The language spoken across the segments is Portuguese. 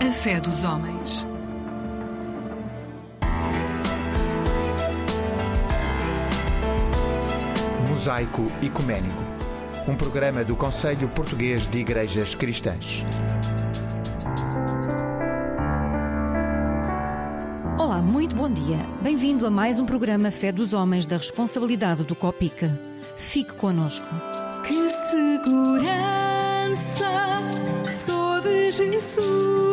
A fé dos homens. Mosaico Ecuménico, um programa do Conselho Português de Igrejas Cristãs. Olá, muito bom dia. Bem-vindo a mais um programa Fé dos Homens da responsabilidade do Copica. Fique conosco. Que segurança sou de Jesus.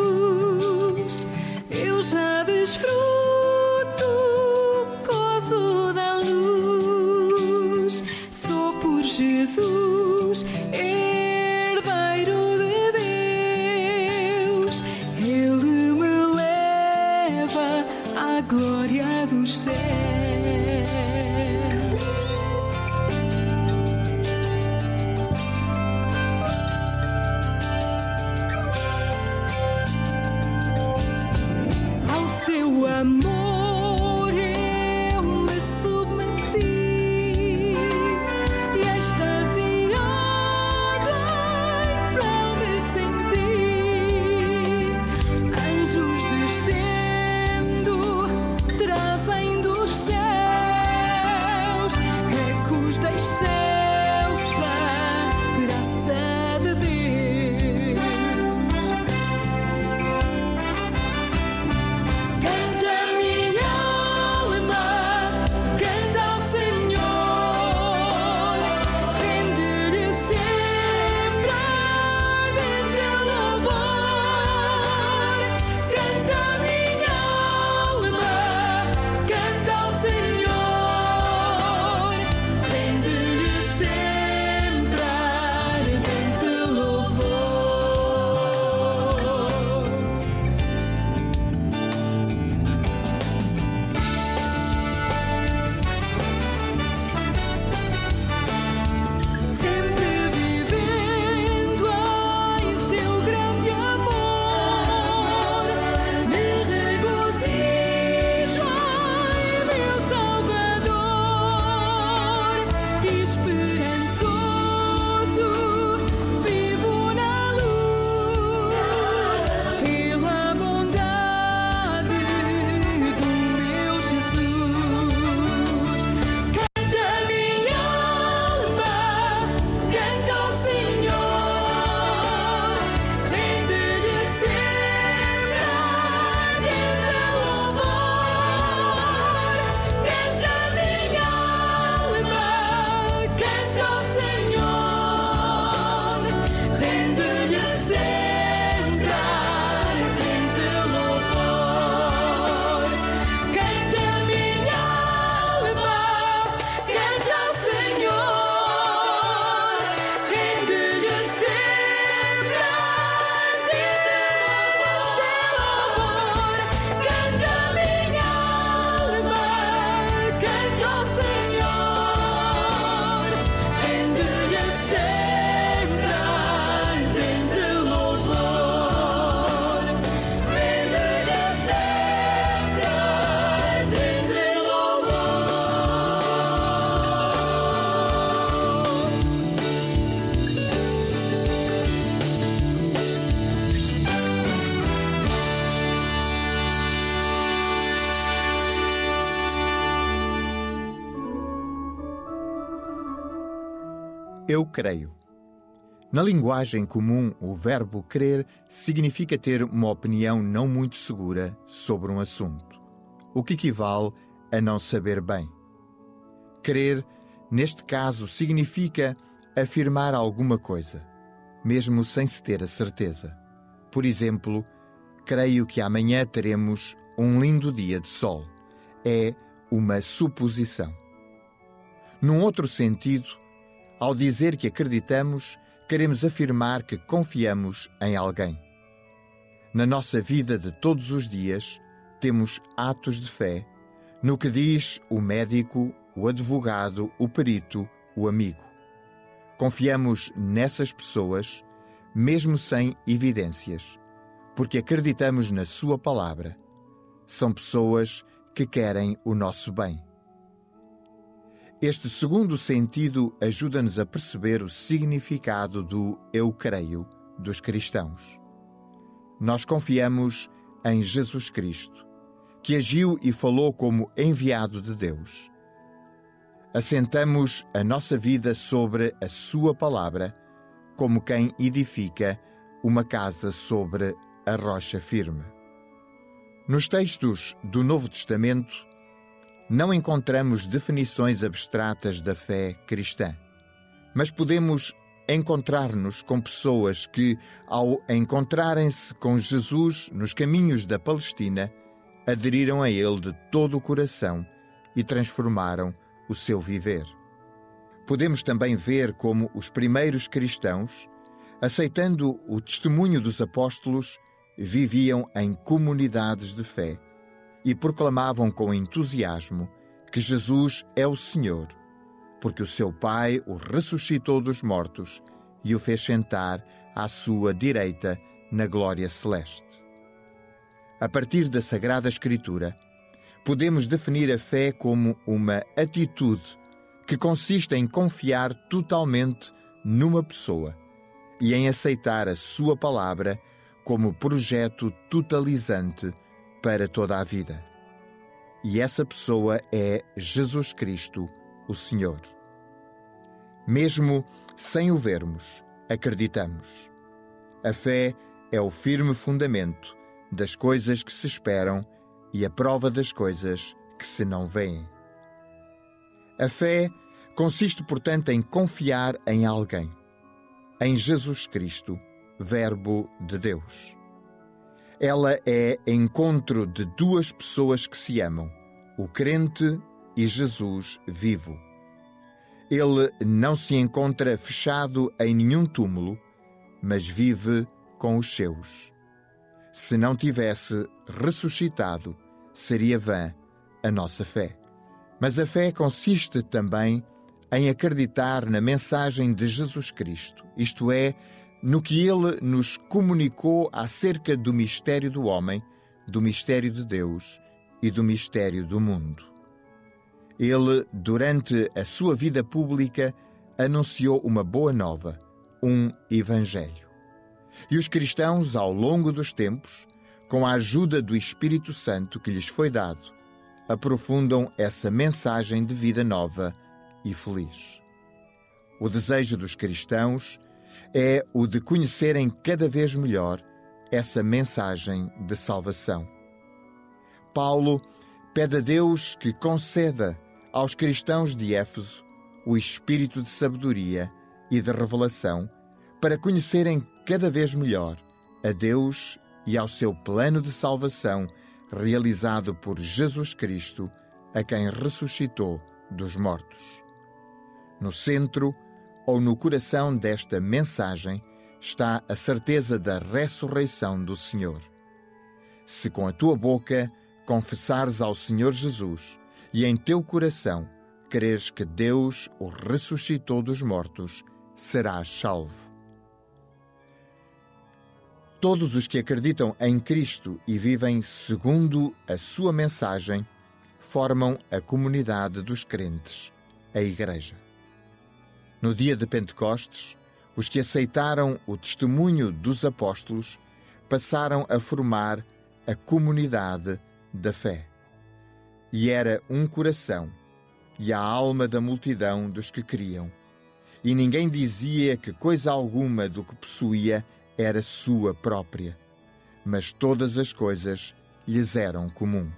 Eu creio. Na linguagem comum, o verbo crer significa ter uma opinião não muito segura sobre um assunto, o que equivale a não saber bem. Crer, neste caso, significa afirmar alguma coisa, mesmo sem se ter a certeza. Por exemplo, creio que amanhã teremos um lindo dia de sol. É uma suposição. Num outro sentido, ao dizer que acreditamos, queremos afirmar que confiamos em alguém. Na nossa vida de todos os dias, temos atos de fé no que diz o médico, o advogado, o perito, o amigo. Confiamos nessas pessoas, mesmo sem evidências, porque acreditamos na Sua palavra. São pessoas que querem o nosso bem. Este segundo sentido ajuda-nos a perceber o significado do eu creio dos cristãos. nós confiamos em Jesus Cristo, que agiu e falou como enviado de Deus. Assentamos a nossa vida sobre a Sua palavra, como quem edifica uma casa sobre a rocha firme. Nos textos do Novo Testamento, não encontramos definições abstratas da fé cristã, mas podemos encontrar-nos com pessoas que, ao encontrarem-se com Jesus nos caminhos da Palestina, aderiram a Ele de todo o coração e transformaram o seu viver. Podemos também ver como os primeiros cristãos, aceitando o testemunho dos apóstolos, viviam em comunidades de fé e proclamavam com entusiasmo que Jesus é o Senhor, porque o seu Pai o ressuscitou dos mortos e o fez sentar à sua direita na glória celeste. A partir da Sagrada Escritura, podemos definir a fé como uma atitude que consiste em confiar totalmente numa pessoa e em aceitar a sua palavra como projeto totalizante para toda a vida. E essa pessoa é Jesus Cristo, o Senhor. Mesmo sem o vermos, acreditamos. A fé é o firme fundamento das coisas que se esperam e a prova das coisas que se não veem. A fé consiste, portanto, em confiar em alguém, em Jesus Cristo, Verbo de Deus. Ela é encontro de duas pessoas que se amam, o crente e Jesus vivo. Ele não se encontra fechado em nenhum túmulo, mas vive com os seus. Se não tivesse ressuscitado, seria vã a nossa fé. Mas a fé consiste também em acreditar na mensagem de Jesus Cristo, isto é, no que ele nos comunicou acerca do mistério do homem, do mistério de Deus e do mistério do mundo. Ele, durante a sua vida pública, anunciou uma boa nova, um evangelho. E os cristãos, ao longo dos tempos, com a ajuda do Espírito Santo que lhes foi dado, aprofundam essa mensagem de vida nova e feliz. O desejo dos cristãos é o de conhecerem cada vez melhor essa mensagem de salvação. Paulo pede a Deus que conceda aos cristãos de Éfeso o espírito de sabedoria e de revelação para conhecerem cada vez melhor a Deus e ao seu plano de salvação realizado por Jesus Cristo, a quem ressuscitou dos mortos. No centro ou no coração desta mensagem está a certeza da ressurreição do Senhor. Se com a tua boca confessares ao Senhor Jesus e em teu coração creres que Deus o ressuscitou dos mortos, serás salvo. Todos os que acreditam em Cristo e vivem segundo a sua mensagem formam a comunidade dos crentes, a Igreja. No dia de Pentecostes, os que aceitaram o testemunho dos apóstolos passaram a formar a comunidade da fé. E era um coração e a alma da multidão dos que criam. E ninguém dizia que coisa alguma do que possuía era sua própria, mas todas as coisas lhes eram comuns.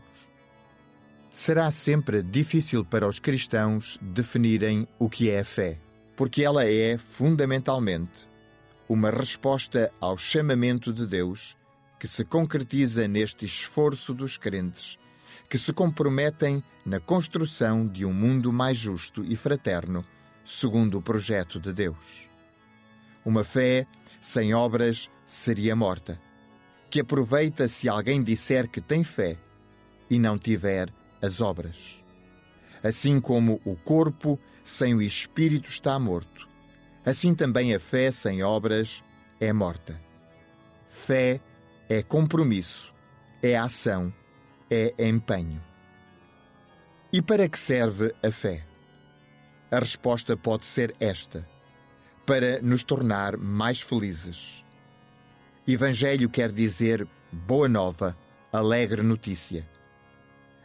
Será sempre difícil para os cristãos definirem o que é a fé, porque ela é, fundamentalmente, uma resposta ao chamamento de Deus que se concretiza neste esforço dos crentes que se comprometem na construção de um mundo mais justo e fraterno, segundo o projeto de Deus. Uma fé sem obras seria morta, que aproveita se alguém disser que tem fé e não tiver as obras. Assim como o corpo sem o espírito está morto, assim também a fé sem obras é morta. Fé é compromisso, é ação, é empenho. E para que serve a fé? A resposta pode ser esta: para nos tornar mais felizes. Evangelho quer dizer boa nova, alegre notícia.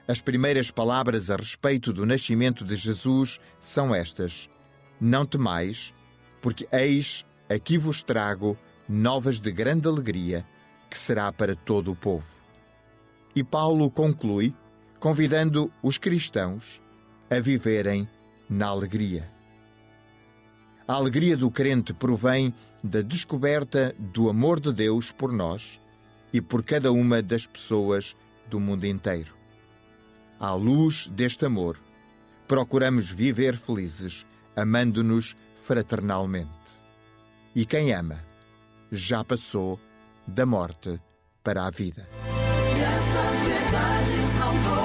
As primeiras palavras a respeito do nascimento de Jesus são estas: Não temais, porque eis aqui vos trago novas de grande alegria, que será para todo o povo. E Paulo conclui, convidando os cristãos a viverem na alegria. A alegria do crente provém da descoberta do amor de Deus por nós e por cada uma das pessoas do mundo inteiro. À luz deste amor, procuramos viver felizes, amando-nos fraternalmente. E quem ama, já passou da morte para a vida. Essas verdades não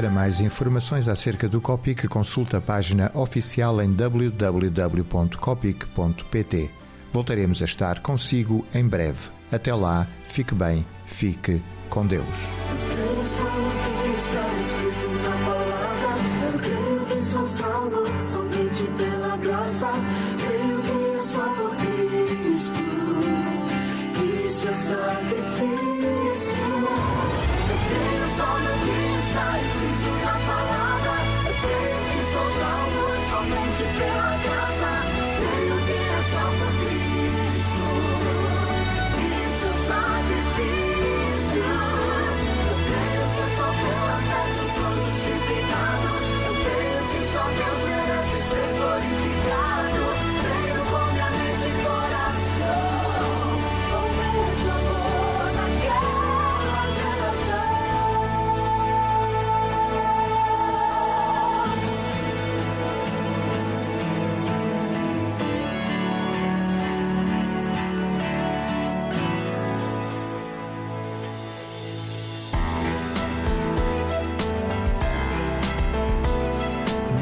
Para mais informações acerca do Copic, consulte a página oficial em www.copic.pt. Voltaremos a estar consigo em breve. Até lá, fique bem, fique com Deus. creio só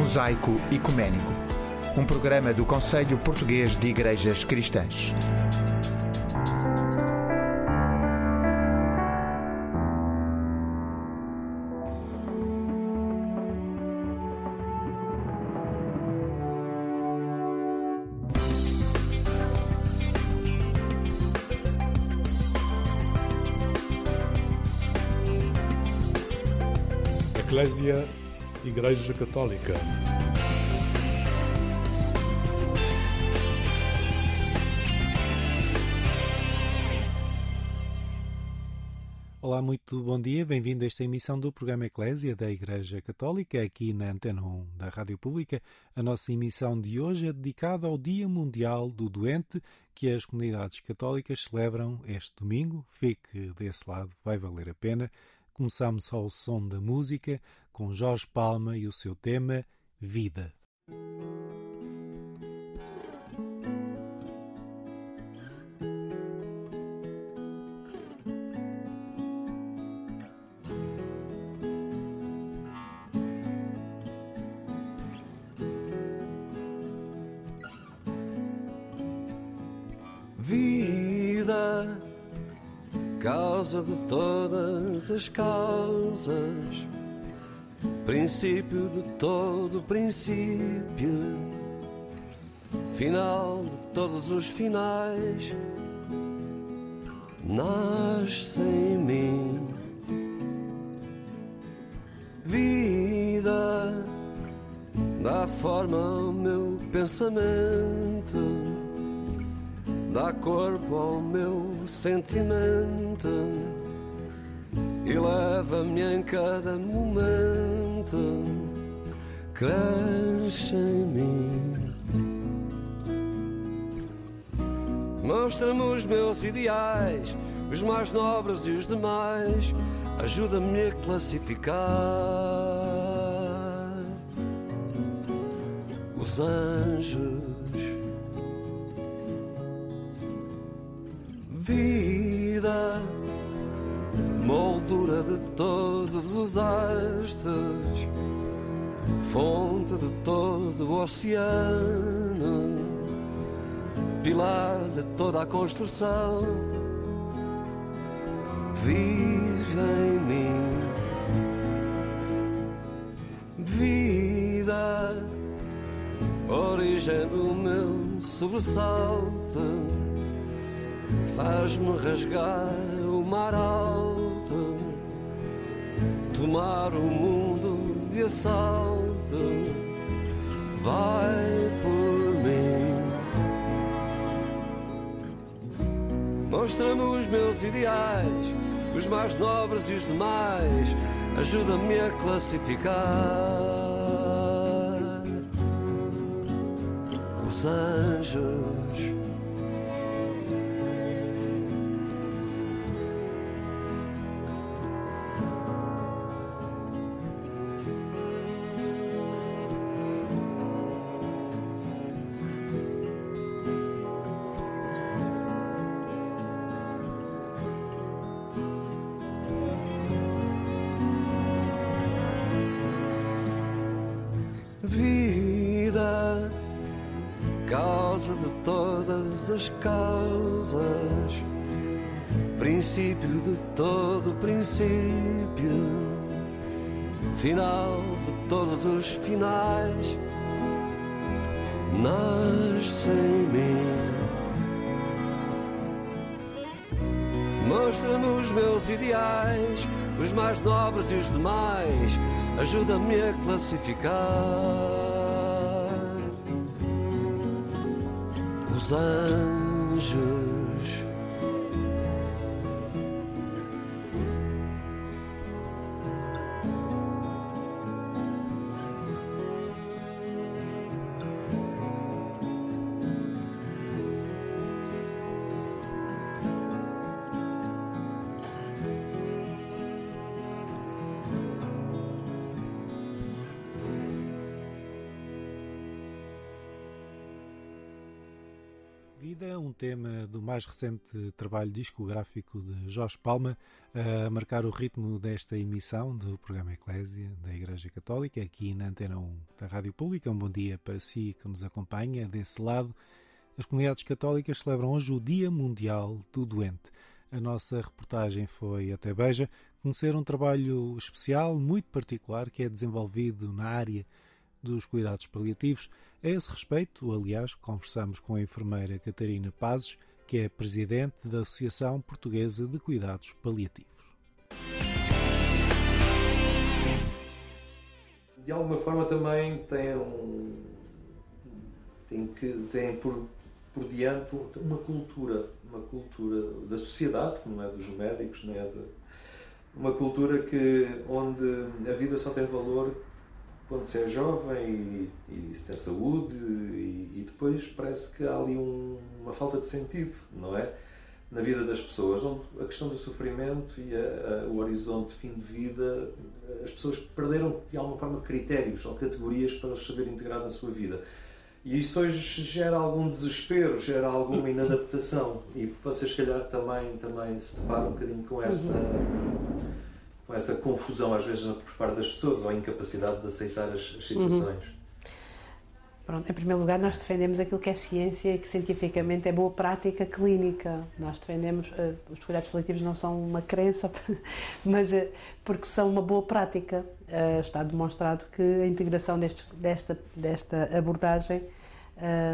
Mosaico Ecuménico, um programa do Conselho Português de Igrejas Cristãs. Eclésia Igreja Católica. Olá, muito bom dia, bem-vindo a esta emissão do programa Eclésia da Igreja Católica, aqui na Antena 1 da Rádio Pública. A nossa emissão de hoje é dedicada ao Dia Mundial do Doente, que as comunidades católicas celebram este domingo. Fique desse lado, vai valer a pena. Começamos ao som da música com Jorge Palma e o seu tema Vida. Vida, causa de todas as causas, princípio de todo princípio, final de todos os finais, nasce em mim. Vida, dá forma ao meu pensamento. Dá corpo ao meu sentimento. E leva-me em cada momento, cresce em mim. Mostra-me os meus ideais, os mais nobres e os demais. Ajuda-me a classificar os anjos. Vida, moldura de todos os astros, fonte de todo o oceano, pilar de toda a construção vive em mim. Vida, origem do meu sobressalto, faz-me rasgar o mar alto, tomar o mundo de assalto. Vai por mim. Mostra-me os meus ideais, os mais nobres e os demais. Ajuda-me a classificar os anjos. Princípio de todo princípio, final de todos os finais. Nasce em mim. Mostra-me os meus ideais, os mais nobres e os demais. Ajuda-me a classificar os anjos. Tema do mais recente trabalho discográfico de Jorge Palma, a marcar o ritmo desta emissão do programa Eclésia da Igreja Católica, aqui na Antena 1 da Rádio Pública. Um bom dia para si que nos acompanha desse lado. As comunidades católicas celebram hoje o Dia Mundial do Doente. A nossa reportagem foi até Beja conhecer um trabalho especial, muito particular, que é desenvolvido na área dos cuidados paliativos. A esse respeito, aliás, conversamos com a enfermeira Catarina Pazes, que é presidente da Associação Portuguesa de Cuidados Paliativos. De alguma forma também tem um tem que tem por por diante uma cultura, uma cultura da sociedade, que não é dos médicos, não é de, uma cultura que onde a vida só tem valor quando se é jovem e, e se tem saúde e, e, depois parece que há ali um, uma falta de sentido, não é? Na vida das pessoas, a questão do sofrimento e a, a, o horizonte de fim de vida, as pessoas perderam de alguma forma critérios ou categorias para se saber integrar na sua vida. E isso hoje gera algum desespero, gera alguma inadaptação. E vocês, se calhar, também, também se deparam um bocadinho com essa com essa confusão às vezes por parte das pessoas ou a incapacidade de aceitar as, as situações? Uhum. Pronto, em primeiro lugar, nós defendemos aquilo que é ciência e que cientificamente é boa prática clínica. Nós defendemos, uh, os cuidados paliativos não são uma crença, mas uh, porque são uma boa prática. Uh, está demonstrado que a integração deste, desta, desta abordagem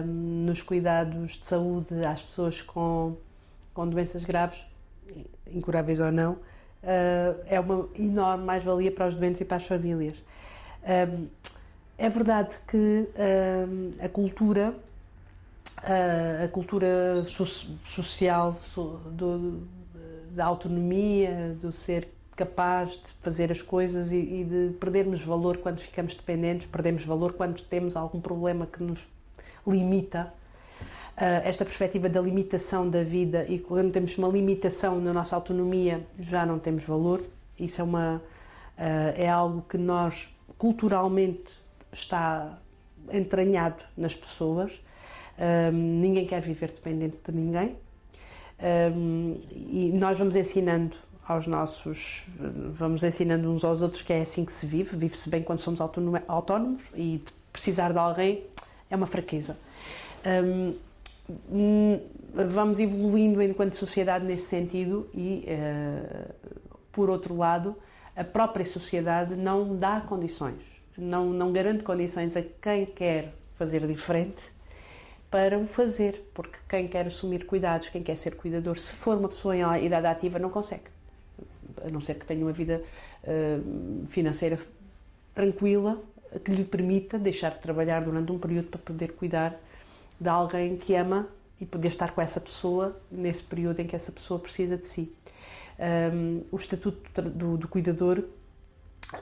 nos cuidados de saúde às pessoas com, com doenças graves, incuráveis ou não, é uma enorme mais-valia para os doentes e para as famílias. Um, é verdade que um, a cultura, a cultura so social so, do, da autonomia, do ser capaz de fazer as coisas e, e, de perdermos valor quando ficamos dependentes, perdemos valor quando temos algum problema que nos limita. Esta perspectiva da limitação da vida e quando temos uma limitação na nossa autonomia já não temos valor. Isso é, uma, é algo que nós culturalmente está entranhado nas pessoas. ninguém quer viver dependente de ninguém. e nós vamos ensinando aos nossos, vamos ensinando uns aos outros que é assim que se vive, vive-se bem quando somos autónomos e precisar de alguém é uma fraqueza. Um, vamos evoluindo enquanto sociedade nesse sentido e, uh, por outro lado, a própria sociedade não dá condições, não, não garante condições a quem quer fazer diferente para o fazer, porque quem quer assumir cuidados, quem quer ser cuidador, se for uma pessoa em idade ativa, não consegue. A não ser que tenha uma vida uh, financeira tranquila, que lhe permita deixar de trabalhar durante um período para poder cuidar de alguém que ama e poder estar com essa pessoa nesse período em que essa pessoa precisa de si. Um, o Estatuto do, do, Cuidador,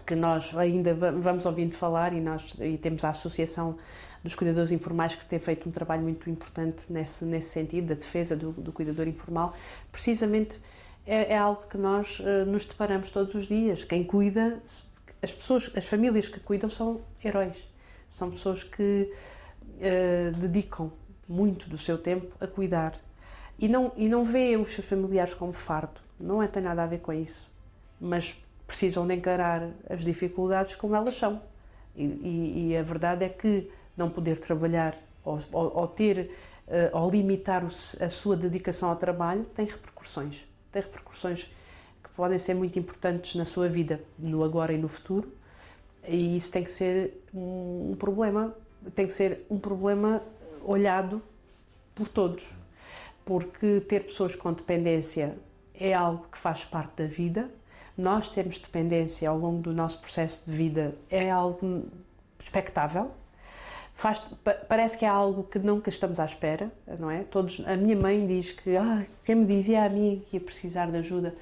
que nós ainda vamos ouvindo falar, e nós e temos a Associação dos Cuidadores Informais, que tem feito um trabalho muito importante nesse, nesse sentido, da defesa do, do cuidador informal, precisamente é, é algo que nós uh, nos deparamos todos os dias. Quem cuida, as pessoas, as famílias que cuidam são heróis. São pessoas que uh, dedicam muito do seu tempo a cuidar e não e não vê os seus familiares como fardo. Não é, tem nada a ver com isso, mas precisam de encarar as dificuldades como elas são. E, e, e a verdade é que não poder trabalhar ou, ou, ou ter uh, ou limitar a sua dedicação ao trabalho tem repercussões tem repercussões que podem ser muito importantes na sua vida, no agora e no futuro, e isso tem que ser um, problema, tem que ser um problema olhado por todos, porque ter pessoas com dependência é algo que faz parte da vida. Nós termos dependência ao longo do nosso processo de vida é algo expectável, Faz, parece que é algo que nunca estamos à espera, não é? Todos, a minha mãe diz que ah, quem me dizia a mim que ia precisar de ajuda.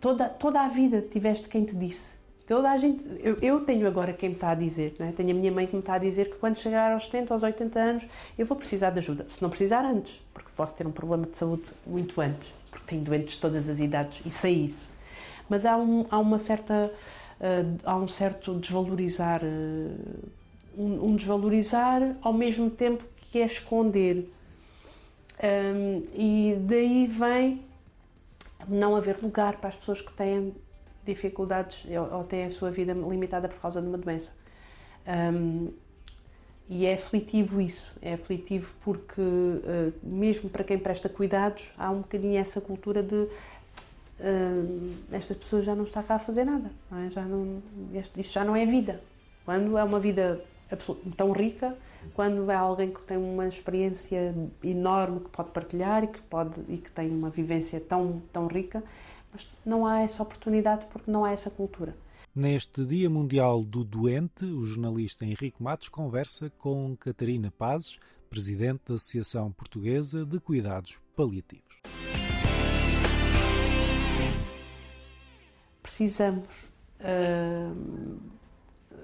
Toda, toda a vida tiveste quem te disse. Toda a gente, eu, eu tenho agora quem me está a dizer, é? tenho a minha mãe que me está a dizer que quando chegar aos 70, aos 80 anos, eu vou precisar de ajuda. Se não precisar antes, porque posso ter um problema de saúde muito antes, porque tenho doentes de todas as idades e sei isso. Mas há, um, há uma certa. Uh, há um certo desvalorizar uh, um, um desvalorizar ao mesmo tempo que é esconder. Um, e daí vem não haver lugar para as pessoas que têm dificuldades ou, ou têm a sua vida limitada por causa de uma doença. Um, e é aflitivo isso, é aflitivo porque, uh, mesmo para quem presta cuidados, há um bocadinho essa cultura de uh, esta pessoa já não está cá a fazer nada, não é? já não, isto já não é vida. Quando é uma vida tão rica quando é alguém que tem uma experiência enorme que pode partilhar e que pode e que tem uma vivência tão tão rica, mas não há essa oportunidade porque não há essa cultura. Neste Dia Mundial do Doente, o jornalista Henrique Matos conversa com Catarina Pazes, presidente da Associação Portuguesa de Cuidados Paliativos. Precisamos uh,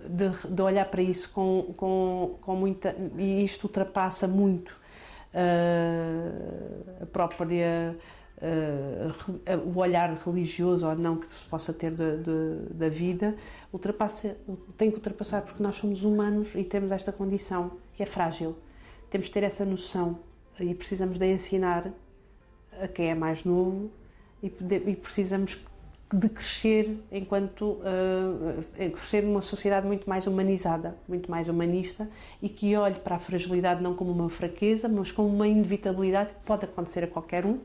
de, de, olhar para isso com, com, com muita. E isto ultrapassa muito uh, a própria. Uh, o olhar religioso ou não que se possa ter da vida, ultrapassa, tem que ultrapassar porque nós somos humanos e temos esta condição que é frágil. Temos de ter essa noção e precisamos de ensinar a quem é mais novo e, e precisamos de crescer enquanto uh, crescer numa sociedade muito mais humanizada, muito mais humanista e que olhe para a fragilidade não como uma fraqueza, mas como uma inevitabilidade que pode acontecer a qualquer um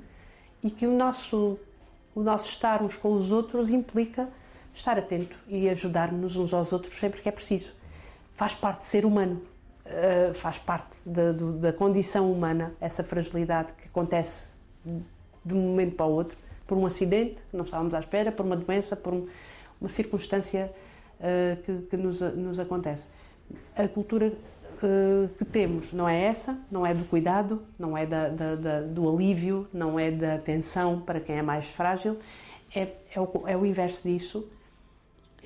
e que o nosso o nosso estar uns com os outros implica estar atento e ajudar-nos uns aos outros sempre que é preciso. Faz parte de ser humano, uh, faz parte da, da condição humana essa fragilidade que acontece de um momento para o outro por um acidente não estávamos à espera, por uma doença, por um, uma circunstância uh, que, que nos, nos, acontece. A cultura uh, que temos. Não é essa, não é do cuidado, não é da, da, da, do alívio, não é da atenção para quem é mais frágil, é, é, o, é o inverso disso.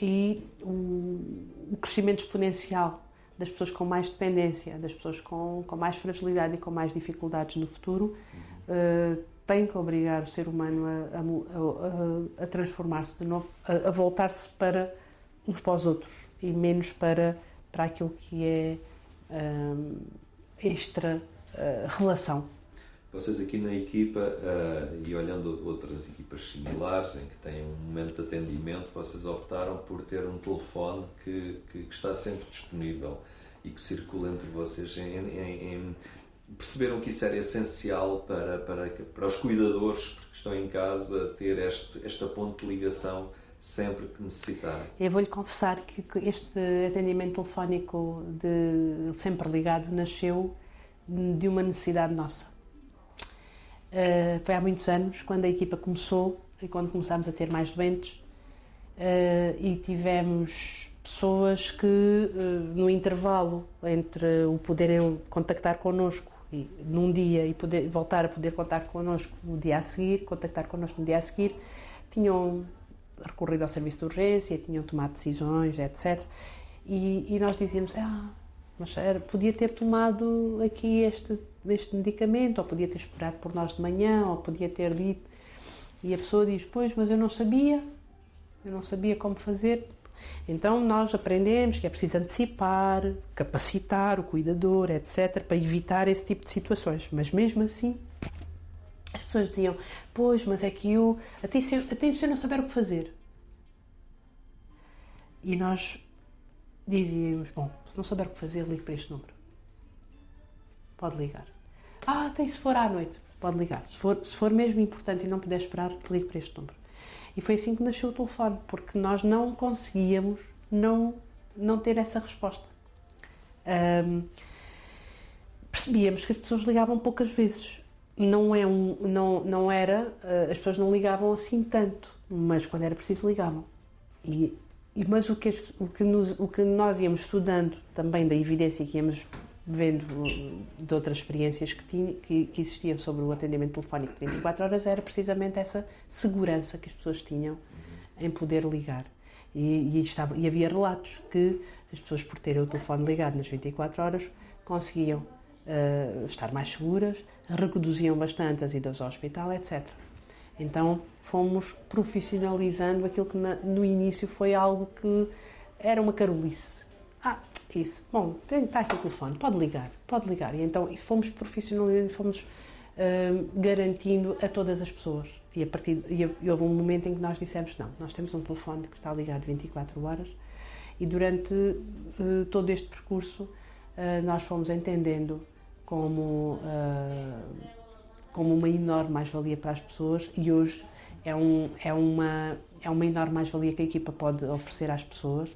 E o, o crescimento exponencial das pessoas com mais dependência, das pessoas com, com mais fragilidade e com mais dificuldades no futuro, uh, tem que obrigar o ser humano a, a, a, a transformar-se de novo, a, voltar-se para uns para os outros e menos para, para aquilo que é extra uh, relação. Vocês aqui na equipa, uh, e olhando outras equipas similares em que têm um momento de atendimento, vocês optaram por ter um telefone que, que, que está sempre disponível e que circula entre vocês em, em, em perceberam que isso era essencial para, para, para os cuidadores que estão em casa ter este, esta ponte de ligação sempre que necessitarem. Eu vou-lhe confessar que este atendimento telefónico de sempre ligado nasceu de uma necessidade nossa. Uh, foi há muitos anos, quando a equipa começou e quando começámos a ter mais doentes uh, e tivemos pessoas que, uh, no intervalo entre o poderem contactar connosco e, num dia e poder, voltar a poder contar connosco no dia a seguir, contactar connosco no dia a seguir, tinham recorrido ao serviço de urgência, tinham tomado decisões, etc. E, e nós dizíamos, ah, mas era, podia ter tomado aqui este, este medicamento, ou podia ter esperado por nós de manhã, ou podia ter dito. E a pessoa diz, pois, mas eu não sabia, eu não sabia como fazer. Então nós aprendemos que é preciso antecipar, capacitar o cuidador, etc., para evitar esse tipo de situações. Mas mesmo assim, as pessoas diziam: Pois, mas é que eu. Eu não saber o que fazer. E nós dizíamos: Bom, se não souber o que fazer, ligue para este número. Pode ligar. Ah, até se for à noite, pode ligar. Se for, se for mesmo importante e não puder esperar, ligue para este número. E foi assim que nasceu o telefone, porque nós não conseguíamos não, não ter essa resposta. Um, percebíamos que as pessoas ligavam poucas vezes. Não, é um, não, não era, uh, as pessoas não ligavam assim tanto, mas quando era preciso ligavam. E, e mas o que, o, que nos, o que nós íamos estudando também da evidência que íamos vendo de outras experiências que, tinha, que, que, existiam sobre o atendimento telefónico de 24 horas, era precisamente essa segurança que as pessoas tinham em poder ligar. E, e, estava, e havia relatos que as pessoas, por terem o telefone ligado nas 24 horas, conseguiam uh, estar mais seguras, reduziam bastante as idas ao hospital, etc. Então fomos profissionalizando aquilo que no início foi algo que era uma carolice. Ah, isso. Bom, está aqui o telefone, pode ligar, pode ligar. E então e fomos profissionalizando, fomos uh, garantindo a todas as pessoas. E, a partir, e, e houve um momento em que nós dissemos: não, nós temos um telefone que está ligado 24 horas. E durante uh, todo este percurso, uh, nós fomos entendendo como, como uma enorme mais-valia para as pessoas. E hoje é, um, é, uma, é uma enorme mais-valia que a equipa pode oferecer às pessoas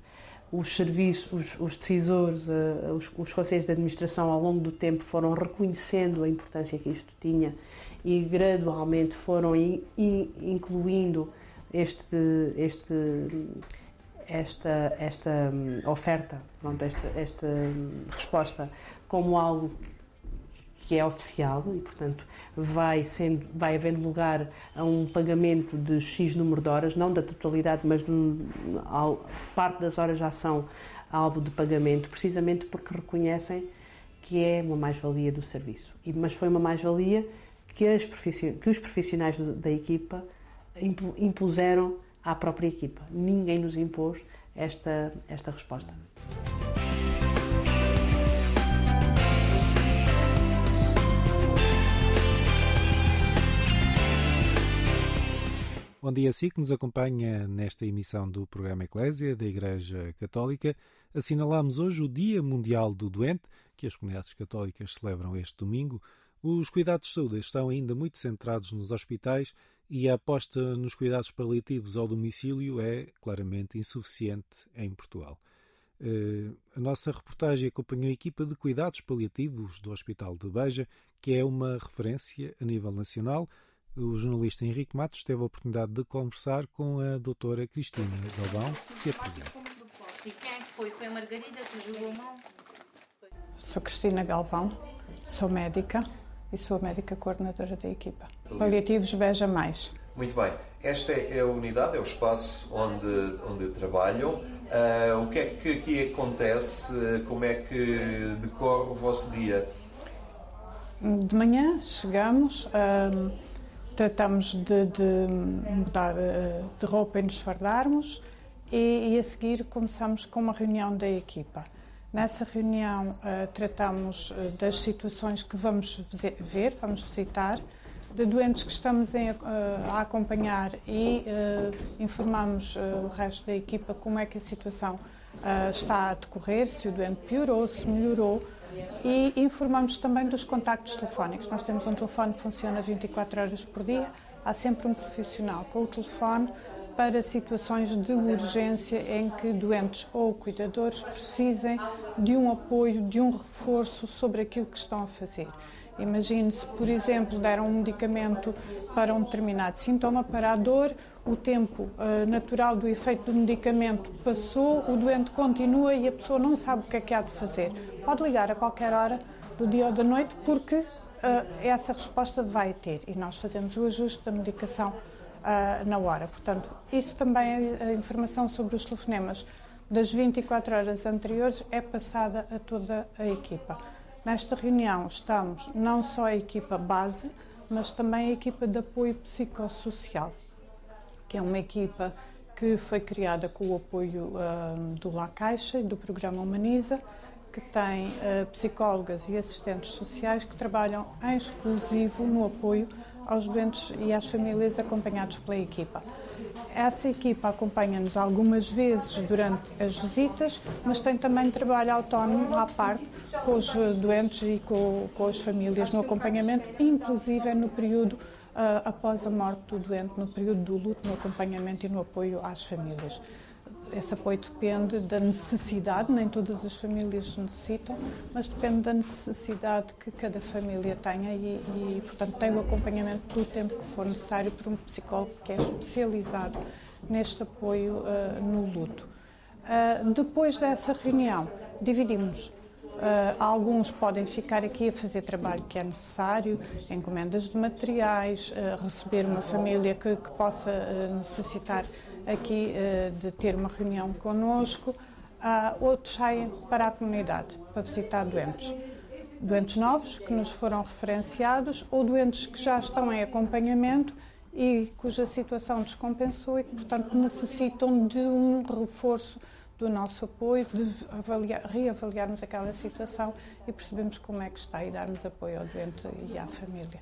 os serviços, os, os decisores, uh, os, os, conselhos de administração ao longo do tempo foram reconhecendo a importância que isto tinha e gradualmente foram in, in, incluindo este, este, esta, esta hum, oferta, pronto, esta, esta hum, resposta como algo que é oficial e, portanto, vai, sendo, vai havendo lugar a um pagamento de X número de horas, não da totalidade, mas de um, parte das horas já são alvo de pagamento, precisamente porque reconhecem que é uma mais-valia do serviço. E, mas foi uma mais-valia que, que, os profissionais da equipa impuseram à própria equipa. Ninguém nos impôs esta, esta resposta. Bom dia a si que nos acompanha nesta emissão do programa Eclésia da Igreja Católica. Assinalamos hoje o Dia Mundial do Doente, que as comunidades católicas celebram este domingo. Os cuidados de saúde estão ainda muito centrados nos hospitais e a aposta nos cuidados paliativos ao domicílio é claramente insuficiente em Portugal. Uh, a nossa reportagem acompanhou a equipa de cuidados paliativos do Hospital de Beja, que é uma referência a nível nacional o jornalista Henrique Matos teve a oportunidade de conversar com a doutora Cristina Galvão, que se apresenta. E quem é que foi? Foi a Margarida que jogou a mão? Sou Cristina Galvão, sou médica e sou a médica coordenadora da equipa. Paliativos Veja Mais. Muito bem. Esta é a unidade, é o espaço onde, onde trabalham. Uh, o que é que aqui acontece? Como é que decorre o vosso dia? De manhã chegamos, uh, tratamos de, de, mudar uh, de roupa e nos fardarmos e, e, a seguir começamos com uma reunião da equipa. Nessa reunião uh, tratamos das situações que vamos ver, vamos visitar, de doentes que estamos em, uh, a acompanhar e uh, informamos o resto da equipa como é que a situação está a decorrer, se o doente piorou, se melhorou e informamos também dos contactos telefónicos. Nós temos um telefone que funciona 24 horas por dia, há sempre um profissional com o telefone para situações de urgência em que doentes ou cuidadores precisem de um apoio, de um reforço sobre aquilo que estão a fazer. Imagine-se, por exemplo, deram um medicamento para um determinado sintoma, para a dor, o tempo uh, natural do efeito do medicamento passou, o doente continua e a pessoa não sabe o que é que há de fazer. Pode ligar a qualquer hora do dia ou da noite, porque uh, essa resposta vai ter e nós fazemos o ajuste da medicação uh, na hora. Portanto, isso também, a informação sobre os telefonemas das 24 horas anteriores é passada a toda a equipa. Nesta reunião estamos não só a equipa base, mas também a equipa de apoio psicossocial, que é uma equipa que foi criada com o apoio do La Caixa e do programa Humaniza, que tem uh, psicólogas e assistentes sociais que trabalham em exclusivo no apoio aos doentes e às famílias acompanhados pela equipa. Essa equipa acompanha-nos algumas vezes durante as visitas, mas tem também trabalho autónomo à parte com os doentes e com, com as famílias no acompanhamento, inclusive no período após a morte do doente, no período do luto, no acompanhamento e no apoio às famílias. Esse apoio depende da necessidade, nem todas as famílias necessitam, mas depende da necessidade que cada família tenha e, e portanto, tem o acompanhamento todo o tempo que for necessário por um psicólogo que é especializado neste apoio uh, no luto. Uh, depois dessa reunião, dividimos Uh, alguns podem ficar aqui a fazer trabalho que é necessário, encomendas de materiais, uh, receber uma família que, que possa uh, necessitar aqui de ter uma reunião connosco. outros saem para a comunidade para visitar doentes. Doentes novos que nos foram referenciados ou doentes que já estão em acompanhamento e cuja situação descompensou e que, portanto, necessitam de um reforço do nosso apoio, de avaliar, reavaliarmos aquela situação e percebemos como é que está e darmos apoio ao doente e à família.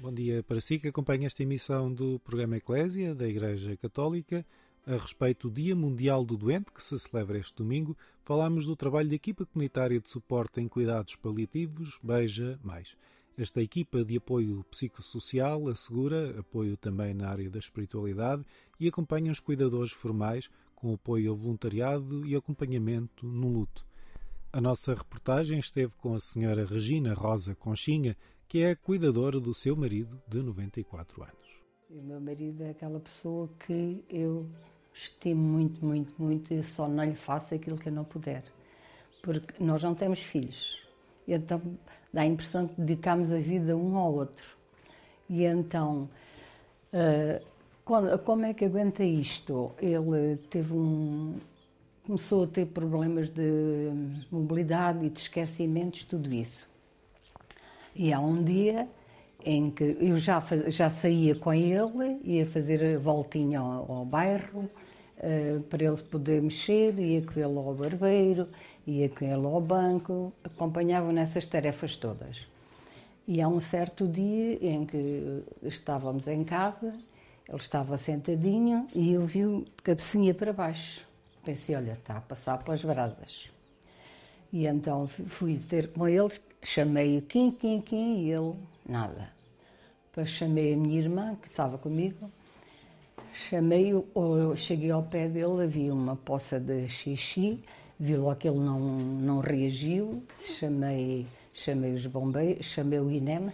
Bom dia para si que acompanha esta emissão do programa Eclésia da Igreja Católica. A respeito do Dia Mundial do Doente, que se celebra este domingo, falamos do trabalho da equipa comunitária de suporte em cuidados paliativos Beija Mais. Esta equipa de apoio psicossocial assegura apoio também na área da espiritualidade e acompanha os cuidadores formais com apoio ao voluntariado e acompanhamento no luto. A nossa reportagem esteve com a senhora Regina Rosa Conchinha, que é cuidadora do seu marido de 94 anos. O meu marido é aquela pessoa que eu estimo muito, muito, muito e só não lhe faço aquilo que eu não puder. Porque nós não temos filhos. Então dá a impressão que dedicamos a vida um ao outro. E então, uh, como é que aguenta isto? Ele teve um. começou a ter problemas de mobilidade e de esquecimentos, tudo isso. E há um dia em que eu já, já saía com ele, ia fazer a voltinha ao, ao bairro, uh, para ele poder mexer, ia com ele ao barbeiro, ia com ele ao banco, acompanhava nessas tarefas todas. E há um certo dia em que estávamos em casa, ele estava sentadinho e eu vi de cabecinha para baixo. Pensei, olha, está a passar pelas brasas. E então fui ter com ele, chamei-o Kim, Kim, Kim, e ele, nada. Depois chamei a minha irmã, que estava comigo, chamei-o, cheguei ao pé dele, havia uma poça de xixi, vi logo que ele não, não reagiu, chamei, chamei os bombeiros, chamei o INEM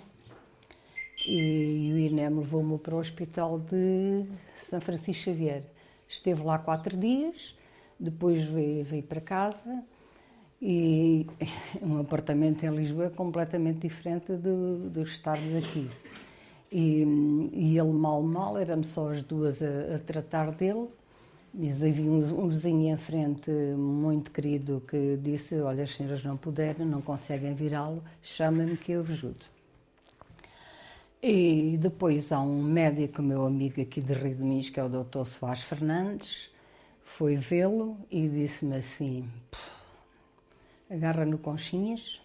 e o INEM levou-me para o hospital de São Francisco Xavier. Esteve lá quatro dias, depois veio, veio para casa e um apartamento em Lisboa é completamente diferente do, do estarmos aqui. E, e ele mal, mal, éramos só as duas a, a tratar dele. Havia um, um, vizinho em frente muito querido que disse: Olha, as senhoras não puderem, não conseguem virá-lo, chamem-me que eu ajudo. E depois há um médico, meu amigo aqui de Rio de Minas, que é o Dr. Soares Fernandes, foi vê-lo e disse-me assim: agarra no conchinhas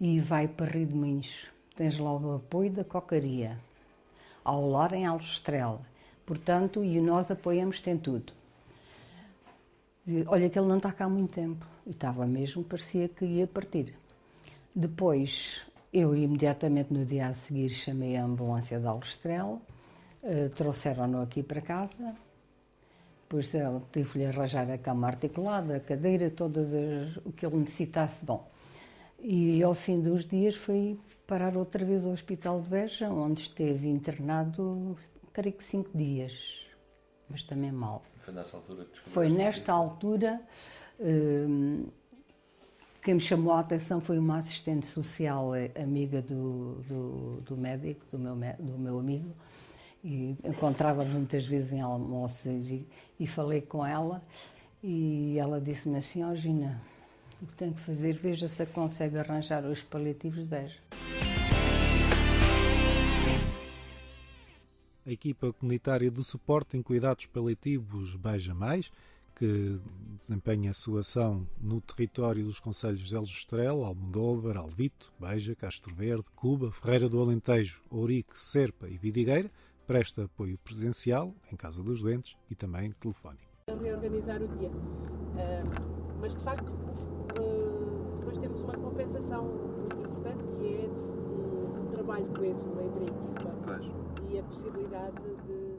e vai para Rio de Minas. Tens lá o apoio da cocaria, ao lar em Alvestrel. Portanto, e nós apoiamos-te em tudo. E, olha que ele não está cá há muito tempo. E estava mesmo, parecia que ia partir. Depois, eu imediatamente no dia a seguir chamei a ambulância de Alvestrel, uh, trouxeram-no aqui para casa, depois tive-lhe arranjar a cama articulada, a cadeira, todas as, o que ele necessitasse. Bom, e ao fim dos dias foi parar outra vez ao Hospital de Beja, onde esteve internado, creio que cinco dias, mas também mal. Foi nessa altura que Foi nesta altura. Hum, quem me chamou a atenção foi uma assistente social, eh, amiga do, do, do médico, do meu, do meu amigo, e encontrava-nos muitas vezes em almoços e, e, falei com ela e ela disse-me assim, ó oh, Gina, o que tem que fazer, veja se consegue arranjar os paliativos de Beja. A equipa comunitária de suporte em cuidados paliativos Beja Mais, que desempenha a sua ação no território dos concelhos de Elgestrel, Almodóvar, Alvito, Beja, Castro Verde, Cuba, Ferreira do Alentejo, Ourique, Serpa e Vidigueira, presta apoio presencial, em casa dos doentes, e também telefónico. Reorganizar o dia. Uh, mas, de facto, uh, depois temos uma compensação muito importante, que é um, trabalho coeso entre a equipa. E a possibilidade de...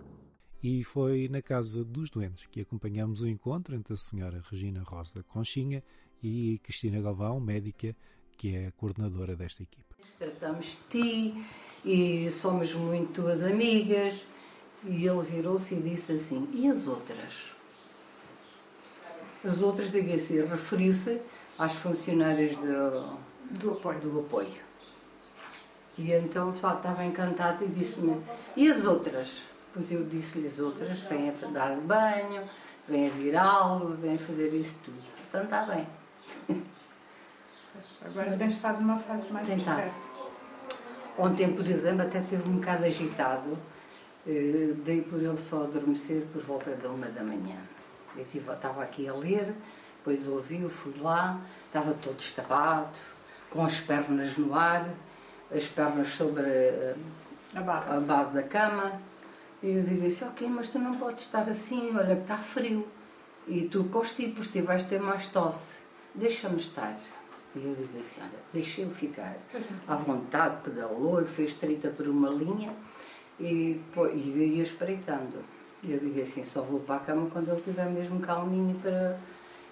E foi na Casa dos Doentes que acompanhamos o encontro entre a senhora Regina Rosa Conchinha e Cristina Galvão, médica, que é a coordenadora desta equipa. Tratamos de ti, e somos muito tuas amigas. E ele virou-se e disse assim: E as outras? As outras, diga assim, referiu-se às funcionárias do, do, apoio. do apoio. E então estava encantado e disse-me: E as outras? Pois eu disse-lhe: As outras vêm a dar banho, vêm a virá-lo, vêm a fazer isso tudo. Então está bem. Agora tem estado numa fase mais Tem estado. Ontem, por exemplo, até teve um bocado agitado, eh, dei por ele só adormecer por volta da uma da manhã. Eu tive, estava aqui a ler, depois ouvi-o, fui lá, estava todo estabado, com as pernas no ar, as pernas sobre eh, a, a base da cama. E eu digo assim, ok, mas tu não podes estar assim, olha que está frio. E tu constipas, tu vais ter mais tosse. Deixa-me estar. E eu digo assim, olha, deixei-o ficar à vontade, pedalou, fez 30 por uma linha e, pô, e eu ia espreitando. E eu digo assim, só vou para a cama quando ele estiver mesmo calminho para...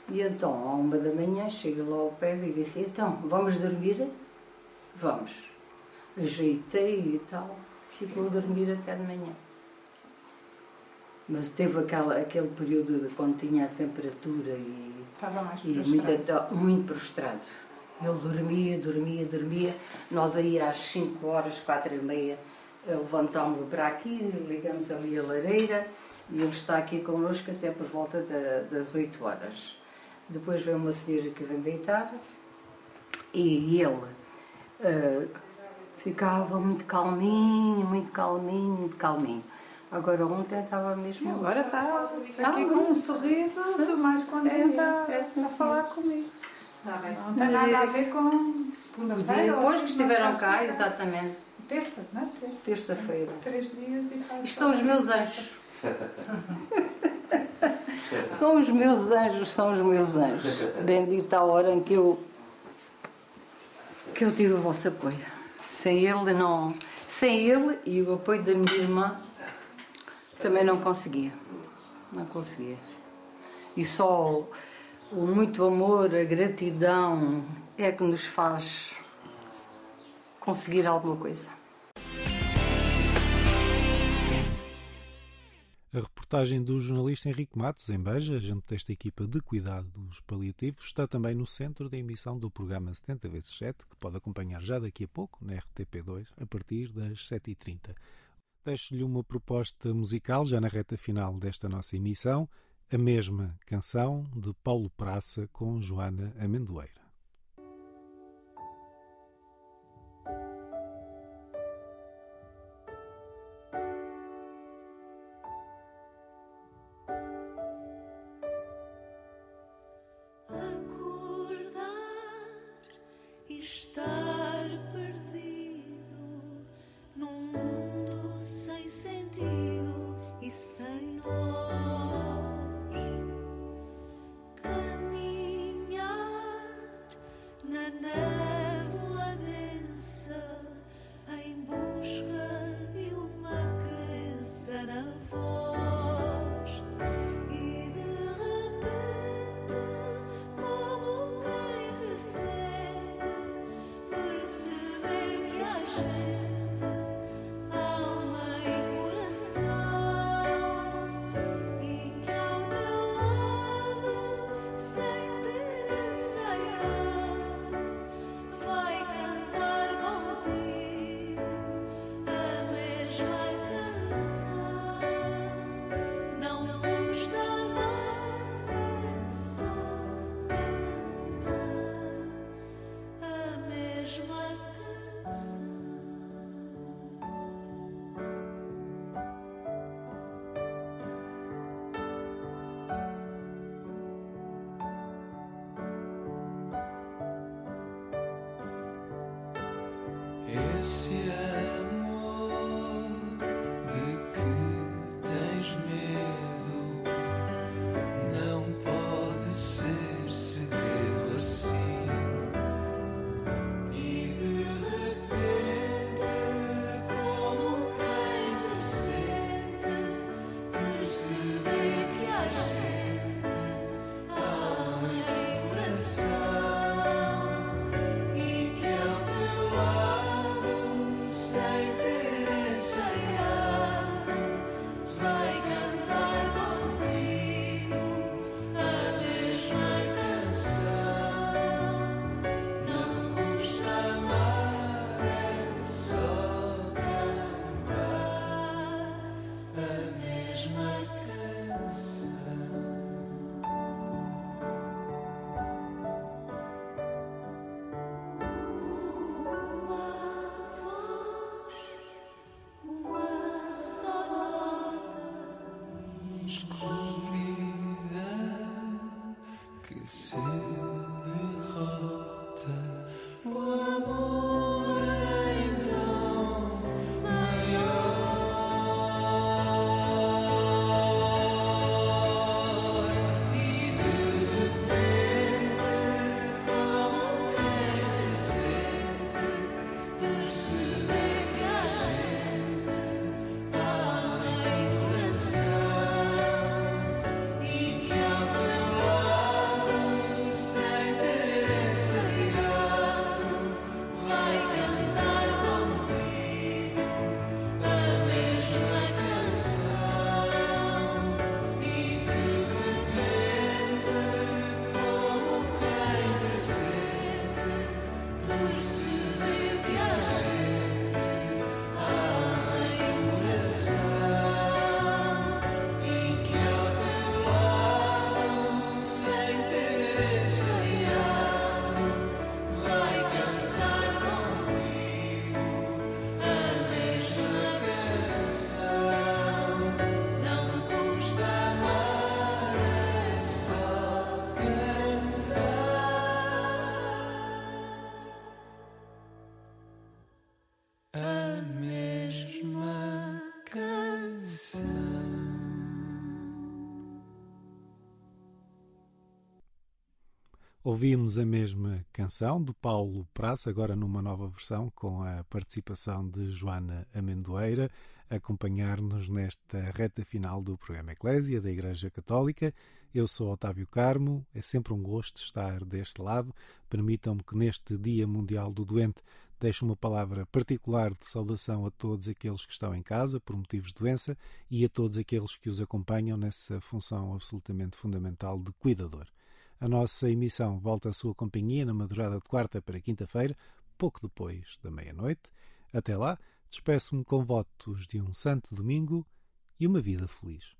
E então, à uma da manhã, chego lá ao pé e digo assim, então, vamos dormir? Vamos. Ajeitei e tal, ficou a dormir até de manhã. Mas teve aquela, aquele período de quando tinha a temperatura e, e muito, muito prostrado. Ele dormia, dormia, dormia. Nós aí às 5 horas, 4 e meia, levantámos-lo para aqui, ligamos ali a lareira e ele está aqui connosco até por volta das 8 horas. Depois veio uma senhora que vem deitar e ele uh, ficava muito calminho, muito calminho, muito calminho. Agora ontem estava mesmo. Agora está aqui com um sorriso, tudo mais contente é, é, a, a falar comigo. Tá não tem nada a ver com segunda-feira. Depois que estiveram cá, exatamente. Terça, não é? Terça-feira. Três dias e faz. Isto são os meus anjos. são os meus anjos, são os meus anjos. Bendita a hora em que eu que eu tive o vosso apoio. Sem ele não, sem ele e o apoio da minha irmã também não conseguia. Não conseguia. E só o muito amor, a gratidão é que nos faz conseguir alguma coisa. A reportagem do jornalista Henrique Matos, em Beja, junto desta equipa de cuidados paliativos, está também no centro da emissão do programa 70 vezes 7, que pode acompanhar já daqui a pouco na RTP2, a partir das 7h30. Deixo-lhe uma proposta musical, já na reta final desta nossa emissão, a mesma canção de Paulo Praça com Joana Amendoeira. sim Ouvimos a mesma canção de Paulo Praça, agora numa nova versão, com a participação de Joana Amendoeira, acompanhar-nos nesta reta final do programa Eclésia da Igreja Católica. Eu sou Otávio Carmo, é sempre um gosto estar deste lado. Permitam-me que neste Dia Mundial do Doente Deixo uma palavra particular de saudação a todos aqueles que estão em casa por motivos de doença e a todos aqueles que os acompanham nessa função absolutamente fundamental de cuidador. A nossa emissão volta à sua companhia na madrugada de quarta para quinta-feira, pouco depois da meia-noite. Até lá, despeço-me com votos de um santo domingo e uma vida feliz.